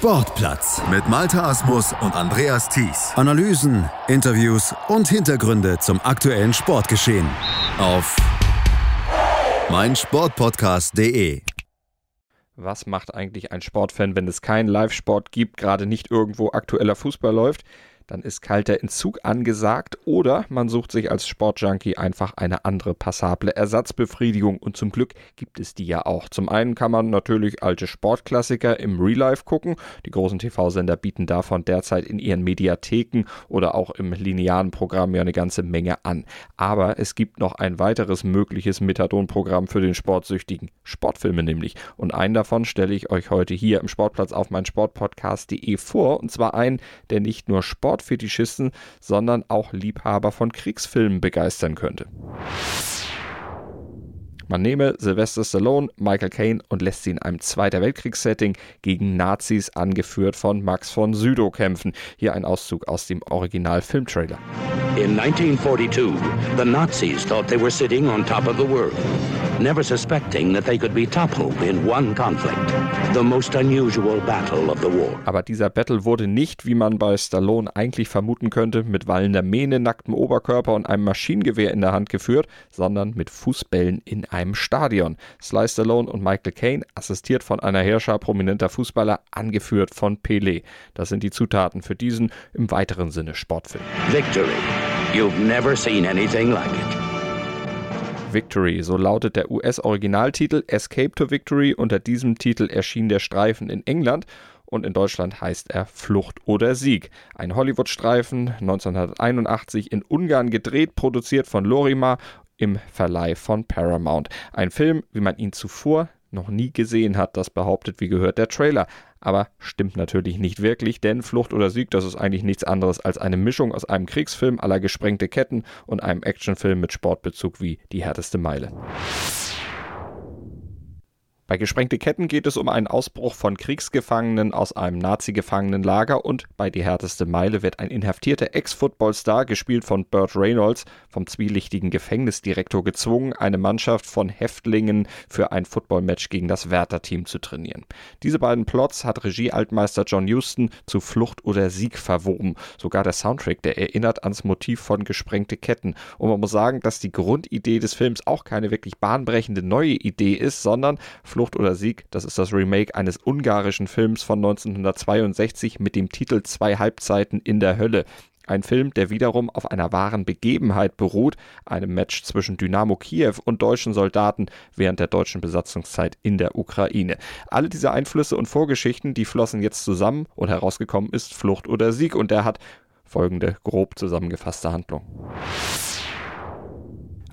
Sportplatz mit Malta Asmus und Andreas Thies. Analysen, Interviews und Hintergründe zum aktuellen Sportgeschehen auf meinsportpodcast.de. Was macht eigentlich ein Sportfan, wenn es keinen Live-Sport gibt, gerade nicht irgendwo aktueller Fußball läuft? Dann ist kalter Entzug angesagt oder man sucht sich als Sportjunkie einfach eine andere passable Ersatzbefriedigung und zum Glück gibt es die ja auch. Zum einen kann man natürlich alte Sportklassiker im Real Life gucken. Die großen TV-Sender bieten davon derzeit in ihren Mediatheken oder auch im linearen Programm ja eine ganze Menge an. Aber es gibt noch ein weiteres mögliches Methadon-Programm für den Sportsüchtigen. Sportfilme nämlich. Und einen davon stelle ich euch heute hier im Sportplatz auf mein Sportpodcast.de vor. Und zwar einen, der nicht nur Sport Sportfetischisten, sondern auch Liebhaber von Kriegsfilmen begeistern könnte. Man nehme Sylvester Stallone, Michael Caine und lässt sie in einem Zweiter Weltkriegssetting gegen Nazis, angeführt von Max von Sydow, kämpfen. Hier ein Auszug aus dem Original-Filmtrailer. In 1942, the Nazis thought they were sitting on top of the world, never suspecting that they could be toppled in one conflict, the most unusual battle of the war. Aber dieser Battle wurde nicht, wie man bei Stallone eigentlich vermuten könnte, mit wallender Mähne, nacktem Oberkörper und einem Maschinengewehr in der Hand geführt, sondern mit Fußbällen in einem Stadion. Sly Stallone und Michael Caine, assistiert von einer Herrscher prominenter Fußballer, angeführt von Pelé. Das sind die Zutaten für diesen im weiteren Sinne Sportfilm. Victory. You've never seen anything like it. Victory, so lautet der US-Originaltitel Escape to Victory. Unter diesem Titel erschien der Streifen in England und in Deutschland heißt er Flucht oder Sieg. Ein Hollywood-Streifen, 1981 in Ungarn gedreht, produziert von Lorima im Verleih von Paramount. Ein Film, wie man ihn zuvor noch nie gesehen hat, das behauptet, wie gehört, der Trailer. Aber stimmt natürlich nicht wirklich, denn Flucht oder Sieg, das ist eigentlich nichts anderes als eine Mischung aus einem Kriegsfilm aller gesprengte Ketten und einem Actionfilm mit Sportbezug wie Die härteste Meile. Bei Gesprengte Ketten geht es um einen Ausbruch von Kriegsgefangenen aus einem Nazi-Gefangenenlager und bei Die härteste Meile wird ein inhaftierter Ex-Footballstar, gespielt von Burt Reynolds, vom zwielichtigen Gefängnisdirektor gezwungen, eine Mannschaft von Häftlingen für ein Footballmatch gegen das Werther-Team zu trainieren. Diese beiden Plots hat Regiealtmeister John Huston zu Flucht oder Sieg verwoben. Sogar der Soundtrack, der erinnert ans Motiv von Gesprengte Ketten. Und man muss sagen, dass die Grundidee des Films auch keine wirklich bahnbrechende neue Idee ist, sondern Flucht Flucht oder Sieg, das ist das Remake eines ungarischen Films von 1962 mit dem Titel Zwei Halbzeiten in der Hölle. Ein Film, der wiederum auf einer wahren Begebenheit beruht, einem Match zwischen Dynamo Kiew und deutschen Soldaten während der deutschen Besatzungszeit in der Ukraine. Alle diese Einflüsse und Vorgeschichten, die flossen jetzt zusammen und herausgekommen ist Flucht oder Sieg und der hat folgende grob zusammengefasste Handlung.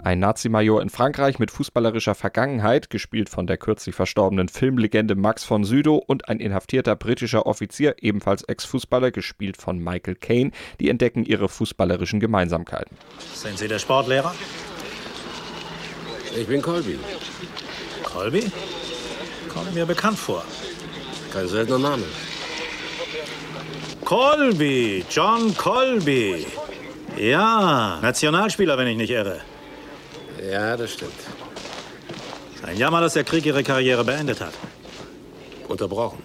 Ein Nazi-Major in Frankreich mit fußballerischer Vergangenheit, gespielt von der kürzlich verstorbenen Filmlegende Max von Sydow und ein inhaftierter britischer Offizier, ebenfalls Ex-Fußballer, gespielt von Michael Caine, die entdecken ihre fußballerischen Gemeinsamkeiten. Sind Sie der Sportlehrer? Ich bin Colby. Colby? Kommt mir bekannt vor. Kein seltener Name. Colby, John Colby. Ja, Nationalspieler, wenn ich nicht irre. Ja, das stimmt. Ein Jammer, dass der Krieg ihre Karriere beendet hat. Unterbrochen.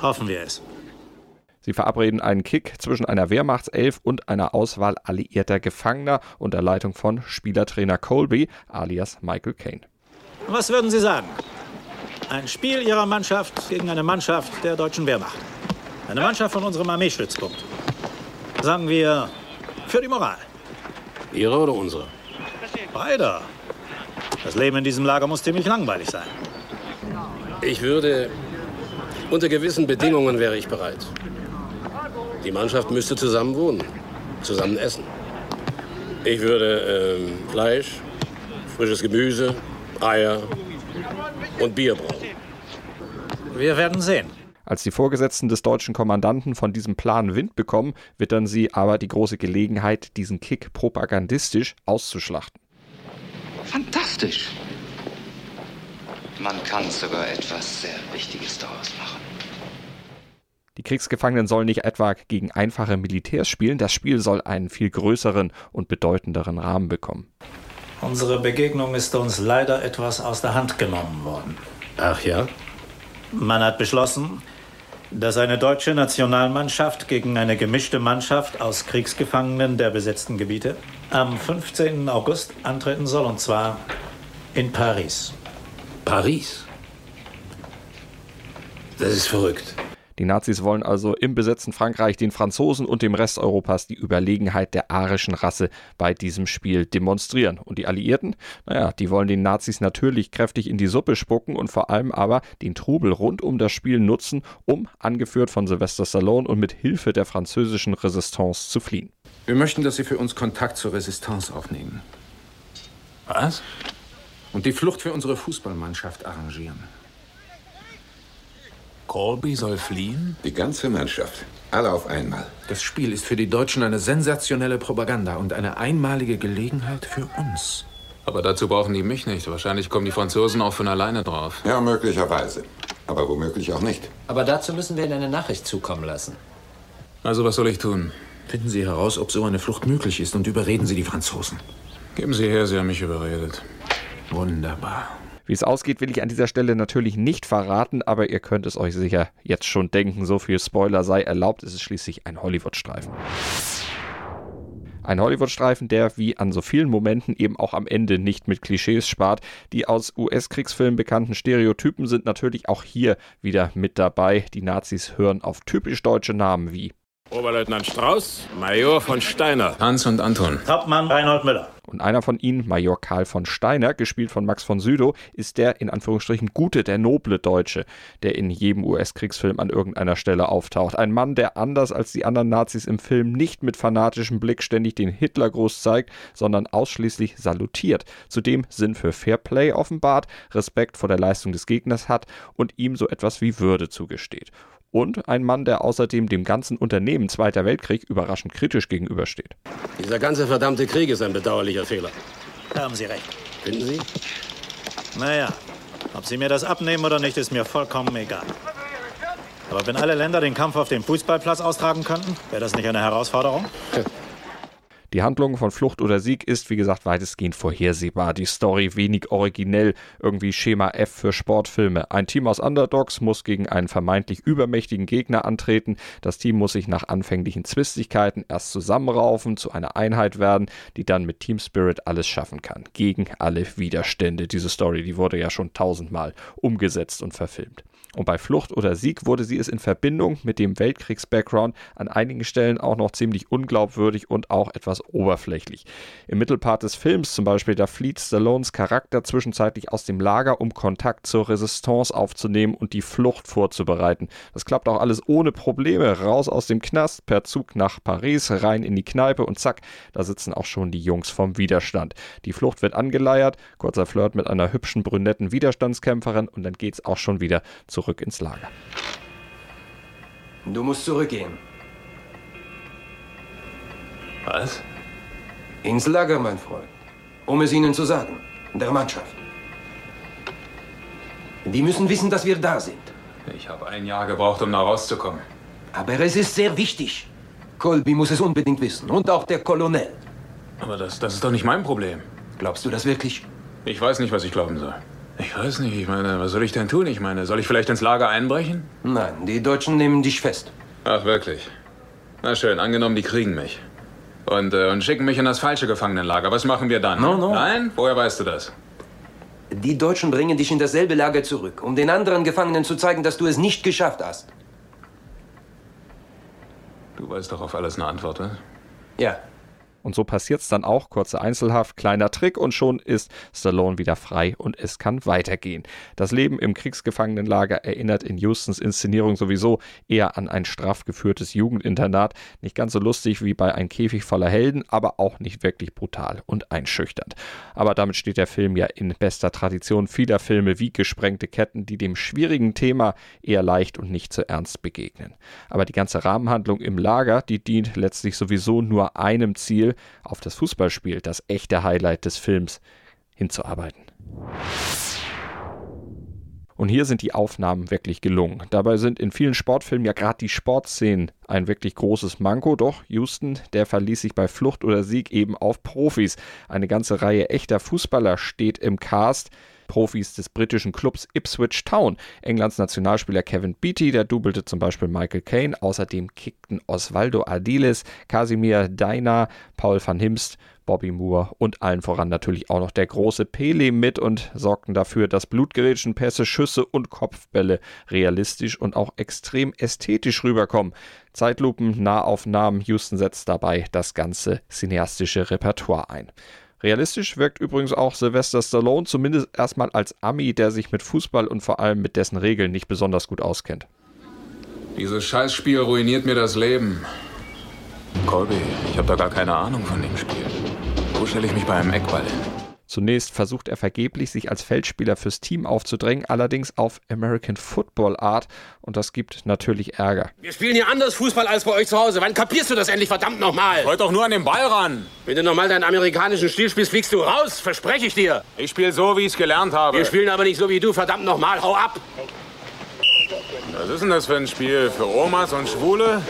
Hoffen wir es. Sie verabreden einen Kick zwischen einer Wehrmachtself und einer Auswahl alliierter Gefangener unter Leitung von Spielertrainer Colby alias Michael Caine. Was würden Sie sagen? Ein Spiel Ihrer Mannschaft gegen eine Mannschaft der deutschen Wehrmacht. Eine Mannschaft von unserem Armeestützpunkt. Sagen wir für die Moral. Ihre oder unsere? Beide. Das Leben in diesem Lager muss ziemlich langweilig sein. Ich würde. Unter gewissen Bedingungen wäre ich bereit. Die Mannschaft müsste zusammen wohnen, zusammen essen. Ich würde ähm, Fleisch, frisches Gemüse, Eier und Bier brauchen. Wir werden sehen. Als die Vorgesetzten des deutschen Kommandanten von diesem Plan Wind bekommen, wittern sie aber die große Gelegenheit, diesen Kick propagandistisch auszuschlachten. Fantastisch! Man kann sogar etwas sehr Wichtiges daraus machen. Die Kriegsgefangenen sollen nicht etwa gegen einfache Militärs spielen, das Spiel soll einen viel größeren und bedeutenderen Rahmen bekommen. Unsere Begegnung ist uns leider etwas aus der Hand genommen worden. Ach ja? Man hat beschlossen, dass eine deutsche Nationalmannschaft gegen eine gemischte Mannschaft aus Kriegsgefangenen der besetzten Gebiete am 15. August antreten soll, und zwar in Paris. Paris? Das ist verrückt. Die Nazis wollen also im besetzten Frankreich den Franzosen und dem Rest Europas die Überlegenheit der arischen Rasse bei diesem Spiel demonstrieren. Und die Alliierten, naja, die wollen den Nazis natürlich kräftig in die Suppe spucken und vor allem aber den Trubel rund um das Spiel nutzen, um, angeführt von Sylvester Stallone und mit Hilfe der französischen Resistance zu fliehen. Wir möchten, dass Sie für uns Kontakt zur Resistance aufnehmen. Was? Und die Flucht für unsere Fußballmannschaft arrangieren. Colby soll fliehen? Die ganze Mannschaft. Alle auf einmal. Das Spiel ist für die Deutschen eine sensationelle Propaganda und eine einmalige Gelegenheit für uns. Aber dazu brauchen die mich nicht. Wahrscheinlich kommen die Franzosen auch von alleine drauf. Ja, möglicherweise. Aber womöglich auch nicht. Aber dazu müssen wir Ihnen eine Nachricht zukommen lassen. Also, was soll ich tun? Finden Sie heraus, ob so eine Flucht möglich ist und überreden Sie die Franzosen. Geben Sie her, Sie haben mich überredet. Wunderbar. Wie es ausgeht, will ich an dieser Stelle natürlich nicht verraten, aber ihr könnt es euch sicher jetzt schon denken. So viel Spoiler sei erlaubt, es ist schließlich ein Hollywood-Streifen. Ein Hollywood-Streifen, der wie an so vielen Momenten eben auch am Ende nicht mit Klischees spart. Die aus US-Kriegsfilmen bekannten Stereotypen sind natürlich auch hier wieder mit dabei. Die Nazis hören auf typisch deutsche Namen wie Oberleutnant Strauß, Major von Steiner. Hans und Anton. Hauptmann Reinhold Müller. Und einer von ihnen, Major Karl von Steiner, gespielt von Max von Südow, ist der in Anführungsstrichen gute, der noble Deutsche, der in jedem US-Kriegsfilm an irgendeiner Stelle auftaucht. Ein Mann, der anders als die anderen Nazis im Film nicht mit fanatischem Blick ständig den Hitlergruß zeigt, sondern ausschließlich salutiert. Zudem Sinn für Fairplay offenbart, Respekt vor der Leistung des Gegners hat und ihm so etwas wie Würde zugesteht und ein Mann, der außerdem dem ganzen Unternehmen Zweiter Weltkrieg überraschend kritisch gegenübersteht. Dieser ganze verdammte Krieg ist ein bedauerlicher Fehler. Da haben Sie recht. Finden Sie? Naja, ob Sie mir das abnehmen oder nicht, ist mir vollkommen egal. Aber wenn alle Länder den Kampf auf dem Fußballplatz austragen könnten, wäre das nicht eine Herausforderung? Die Handlung von Flucht oder Sieg ist, wie gesagt, weitestgehend vorhersehbar. Die Story wenig originell, irgendwie Schema F für Sportfilme. Ein Team aus Underdogs muss gegen einen vermeintlich übermächtigen Gegner antreten. Das Team muss sich nach anfänglichen Zwistigkeiten erst zusammenraufen, zu einer Einheit werden, die dann mit Team Spirit alles schaffen kann. Gegen alle Widerstände. Diese Story, die wurde ja schon tausendmal umgesetzt und verfilmt. Und bei Flucht oder Sieg wurde sie es in Verbindung mit dem Weltkriegs-Background an einigen Stellen auch noch ziemlich unglaubwürdig und auch etwas oberflächlich. Im Mittelpart des Films zum Beispiel, da flieht Stallones Charakter zwischenzeitlich aus dem Lager, um Kontakt zur Resistance aufzunehmen und die Flucht vorzubereiten. Das klappt auch alles ohne Probleme. Raus aus dem Knast, per Zug nach Paris, rein in die Kneipe und zack, da sitzen auch schon die Jungs vom Widerstand. Die Flucht wird angeleiert, kurzer Flirt mit einer hübschen brünetten Widerstandskämpferin und dann geht's auch schon wieder zu zurück ins Lager. Du musst zurückgehen. Was? Ins Lager, mein Freund. Um es ihnen zu sagen. Der Mannschaft. Die müssen wissen, dass wir da sind. Ich habe ein Jahr gebraucht, um da rauszukommen. Aber es ist sehr wichtig. Colby muss es unbedingt wissen. Und auch der Kolonel. Aber das, das ist doch nicht mein Problem. Glaubst du das wirklich? Ich weiß nicht, was ich glauben soll. Ich weiß nicht, ich meine, was soll ich denn tun? Ich meine, soll ich vielleicht ins Lager einbrechen? Nein, die Deutschen nehmen dich fest. Ach, wirklich? Na schön, angenommen, die kriegen mich. Und, äh, und schicken mich in das falsche Gefangenenlager. Was machen wir dann? No, no. Nein? Woher weißt du das? Die Deutschen bringen dich in dasselbe Lager zurück, um den anderen Gefangenen zu zeigen, dass du es nicht geschafft hast. Du weißt doch auf alles eine Antwort, was? Ja. Und so passiert es dann auch, kurze Einzelhaft, kleiner Trick und schon ist Stallone wieder frei und es kann weitergehen. Das Leben im Kriegsgefangenenlager erinnert in Houstons Inszenierung sowieso eher an ein straff geführtes Jugendinternat. Nicht ganz so lustig wie bei Ein Käfig voller Helden, aber auch nicht wirklich brutal und einschüchternd. Aber damit steht der Film ja in bester Tradition vieler Filme wie Gesprengte Ketten, die dem schwierigen Thema eher leicht und nicht zu ernst begegnen. Aber die ganze Rahmenhandlung im Lager, die dient letztlich sowieso nur einem Ziel, auf das Fußballspiel, das echte Highlight des Films, hinzuarbeiten. Und hier sind die Aufnahmen wirklich gelungen. Dabei sind in vielen Sportfilmen ja gerade die Sportszenen ein wirklich großes Manko. Doch Houston, der verließ sich bei Flucht oder Sieg eben auf Profis. Eine ganze Reihe echter Fußballer steht im Cast. Profis des britischen Clubs Ipswich Town. Englands Nationalspieler Kevin Beattie, der dubelte zum Beispiel Michael Caine. Außerdem kickten Osvaldo Ardiles, Casimir Deiner, Paul van Himst, Bobby Moore und allen voran natürlich auch noch der große Pele mit und sorgten dafür, dass Blutgerätschen, Pässe, Schüsse und Kopfbälle realistisch und auch extrem ästhetisch rüberkommen. Zeitlupen, Nahaufnahmen, Houston setzt dabei das ganze cineastische Repertoire ein. Realistisch wirkt übrigens auch Sylvester Stallone, zumindest erstmal als Ami, der sich mit Fußball und vor allem mit dessen Regeln nicht besonders gut auskennt. Dieses Scheißspiel ruiniert mir das Leben. Colby, ich habe da gar keine Ahnung von dem Spiel. Wo stelle ich mich bei einem Eckball hin? Zunächst versucht er vergeblich, sich als Feldspieler fürs Team aufzudrängen, allerdings auf American Football Art und das gibt natürlich Ärger. Wir spielen hier anders Fußball als bei euch zu Hause. Wann kapierst du das endlich verdammt nochmal? Wollt doch nur an den Ball ran. Wenn du nochmal deinen amerikanischen Stil spielst, fliegst du raus, verspreche ich dir. Ich spiele so, wie ich es gelernt habe. Wir spielen aber nicht so wie du, verdammt nochmal, hau ab. Was ist denn das für ein Spiel? Für Omas und Schwule?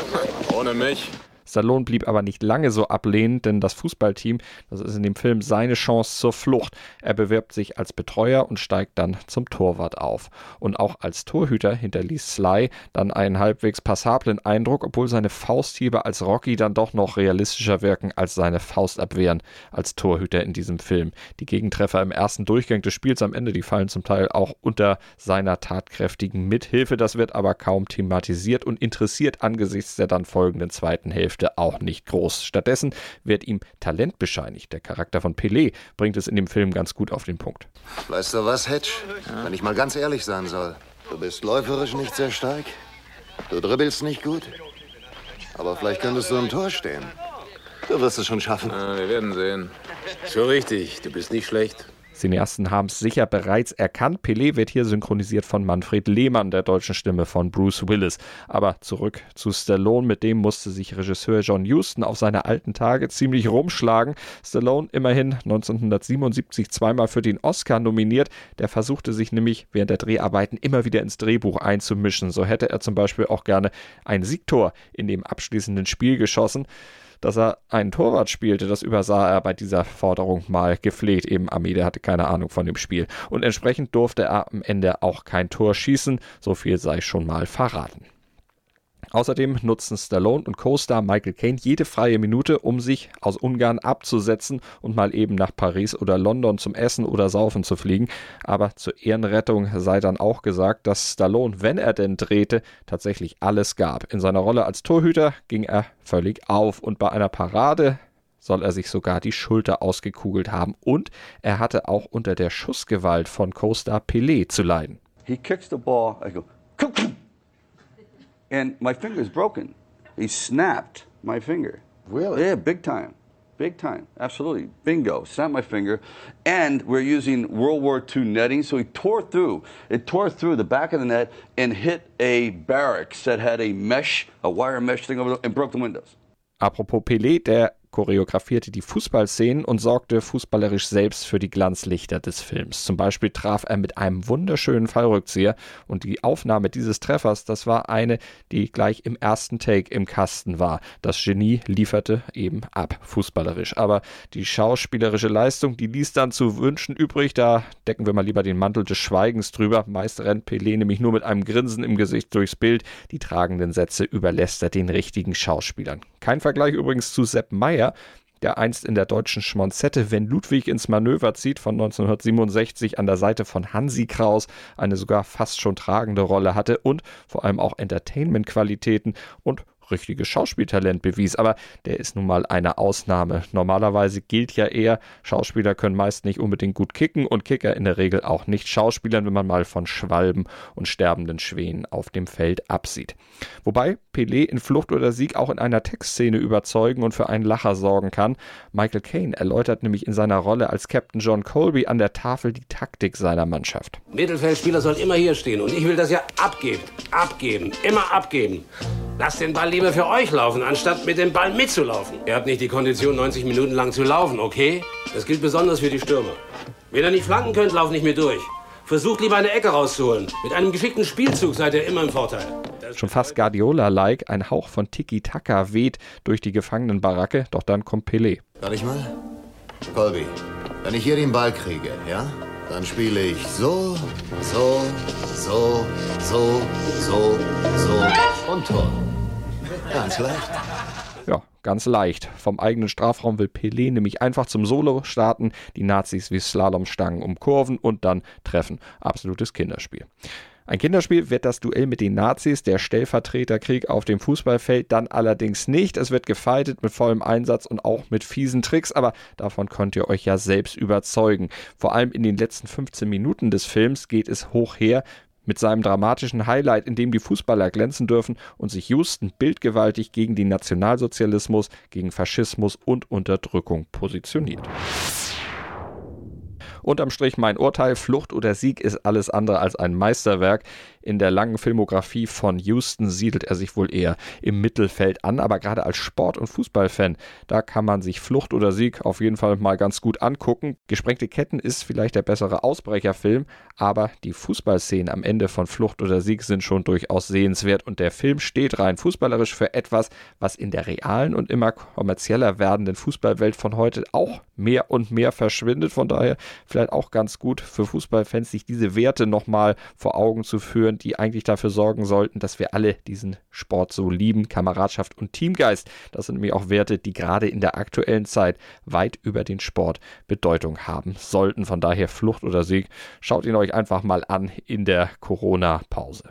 Ohne mich. Stallone blieb aber nicht lange so ablehnend, denn das Fußballteam, das ist in dem Film seine Chance zur Flucht. Er bewirbt sich als Betreuer und steigt dann zum Torwart auf. Und auch als Torhüter hinterließ Sly dann einen halbwegs passablen Eindruck, obwohl seine Fausthiebe als Rocky dann doch noch realistischer wirken als seine Faustabwehren als Torhüter in diesem Film. Die Gegentreffer im ersten Durchgang des Spiels am Ende, die fallen zum Teil auch unter seiner tatkräftigen Mithilfe. Das wird aber kaum thematisiert und interessiert angesichts der dann folgenden zweiten Hälfte Hälfte auch nicht groß. Stattdessen wird ihm Talent bescheinigt. Der Charakter von Pelé bringt es in dem Film ganz gut auf den Punkt. Weißt du was, Hedge? Wenn ich mal ganz ehrlich sein soll, du bist läuferisch nicht sehr stark, du dribbelst nicht gut, aber vielleicht könntest du im Tor stehen. Du wirst es schon schaffen. Ja, wir werden sehen. So richtig, du bist nicht schlecht. Cineasten haben es sicher bereits erkannt. Pelé wird hier synchronisiert von Manfred Lehmann, der deutschen Stimme von Bruce Willis. Aber zurück zu Stallone, mit dem musste sich Regisseur John Huston auf seine alten Tage ziemlich rumschlagen. Stallone immerhin 1977 zweimal für den Oscar nominiert. Der versuchte sich nämlich während der Dreharbeiten immer wieder ins Drehbuch einzumischen. So hätte er zum Beispiel auch gerne ein Siegtor in dem abschließenden Spiel geschossen dass er einen Torwart spielte, das übersah er bei dieser Forderung mal gepflegt. Eben Amide hatte keine Ahnung von dem Spiel. Und entsprechend durfte er am Ende auch kein Tor schießen. So viel sei schon mal verraten. Außerdem nutzen Stallone und Co-Star Michael Caine jede freie Minute, um sich aus Ungarn abzusetzen und mal eben nach Paris oder London zum Essen oder Saufen zu fliegen. Aber zur Ehrenrettung sei dann auch gesagt, dass Stallone, wenn er denn drehte, tatsächlich alles gab. In seiner Rolle als Torhüter ging er völlig auf und bei einer Parade soll er sich sogar die Schulter ausgekugelt haben und er hatte auch unter der Schussgewalt von Co-Star Pelé zu leiden. He kicks the ball, I go, and my finger's broken. He snapped my finger. Really? Yeah, big time. Big time. Absolutely. Bingo. Snapped my finger. And we're using World War II netting, so he tore through. It tore through the back of the net and hit a barracks that had a mesh, a wire mesh thing over, the, and broke the windows. Apropos Pelé, der choreografierte die Fußballszenen und sorgte fußballerisch selbst für die Glanzlichter des Films. Zum Beispiel traf er mit einem wunderschönen Fallrückzieher und die Aufnahme dieses Treffers, das war eine, die gleich im ersten Take im Kasten war. Das Genie lieferte eben ab, fußballerisch. Aber die schauspielerische Leistung, die ließ dann zu wünschen übrig. Da decken wir mal lieber den Mantel des Schweigens drüber. Meist rennt Pelé nämlich nur mit einem Grinsen im Gesicht durchs Bild. Die tragenden Sätze überlässt er den richtigen Schauspielern. Kein Vergleich übrigens zu Sepp Meyer, der einst in der deutschen Schmonzette Wenn Ludwig ins Manöver zieht von 1967 an der Seite von Hansi Kraus eine sogar fast schon tragende Rolle hatte und vor allem auch Entertainment-Qualitäten und richtiges Schauspieltalent bewies. Aber der ist nun mal eine Ausnahme. Normalerweise gilt ja eher, Schauspieler können meist nicht unbedingt gut kicken und Kicker in der Regel auch nicht Schauspielern, wenn man mal von Schwalben und sterbenden Schwänen auf dem Feld absieht. Wobei Pelé in Flucht oder Sieg auch in einer Textszene überzeugen und für einen Lacher sorgen kann. Michael Caine erläutert nämlich in seiner Rolle als Captain John Colby an der Tafel die Taktik seiner Mannschaft. Mittelfeldspieler soll immer hier stehen und ich will das ja abgeben. Abgeben. Immer abgeben. Lass den Ball lieber für euch laufen, anstatt mit dem Ball mitzulaufen. Ihr habt nicht die Kondition, 90 Minuten lang zu laufen, okay? Das gilt besonders für die Stürmer. Wenn ihr nicht flanken könnt, lauft nicht mehr durch. Versucht lieber eine Ecke rauszuholen. Mit einem geschickten Spielzug seid ihr immer im Vorteil. Schon fast Guardiola-like, ein Hauch von Tiki-Taka weht durch die Gefangenenbaracke, doch dann kommt Pelé. Kann ich mal? Colby, wenn ich hier den Ball kriege, ja? Dann spiele ich so, so, so, so, so, so und Tor. Ganz leicht. Ja, ganz leicht. Vom eigenen Strafraum will Pelé nämlich einfach zum Solo starten, die Nazis wie Slalomstangen umkurven und dann treffen. Absolutes Kinderspiel. Ein Kinderspiel wird das Duell mit den Nazis, der Stellvertreterkrieg auf dem Fußballfeld dann allerdings nicht. Es wird gefeitet mit vollem Einsatz und auch mit fiesen Tricks, aber davon könnt ihr euch ja selbst überzeugen. Vor allem in den letzten 15 Minuten des Films geht es hoch her mit seinem dramatischen Highlight, in dem die Fußballer glänzen dürfen und sich Houston bildgewaltig gegen den Nationalsozialismus, gegen Faschismus und Unterdrückung positioniert. Unterm Strich mein Urteil, Flucht oder Sieg ist alles andere als ein Meisterwerk. In der langen Filmografie von Houston siedelt er sich wohl eher im Mittelfeld an, aber gerade als Sport- und Fußballfan, da kann man sich Flucht oder Sieg auf jeden Fall mal ganz gut angucken. Gesprengte Ketten ist vielleicht der bessere Ausbrecherfilm, aber die Fußballszenen am Ende von Flucht oder Sieg sind schon durchaus sehenswert und der Film steht rein fußballerisch für etwas, was in der realen und immer kommerzieller werdenden Fußballwelt von heute auch mehr und mehr verschwindet. Von daher vielleicht auch ganz gut für Fußballfans, sich diese Werte nochmal vor Augen zu führen, die eigentlich dafür sorgen sollten, dass wir alle diesen Sport so lieben. Kameradschaft und Teamgeist, das sind nämlich auch Werte, die gerade in der aktuellen Zeit weit über den Sport Bedeutung haben sollten. Von daher Flucht oder Sieg, schaut ihn euch einfach mal an in der Corona-Pause.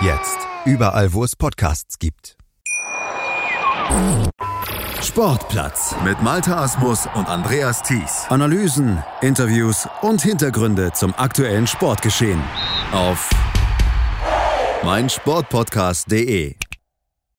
Jetzt. Überall, wo es Podcasts gibt. Sportplatz mit Malta Asmus und Andreas Thies. Analysen, Interviews und Hintergründe zum aktuellen Sportgeschehen auf meinsportpodcast.de.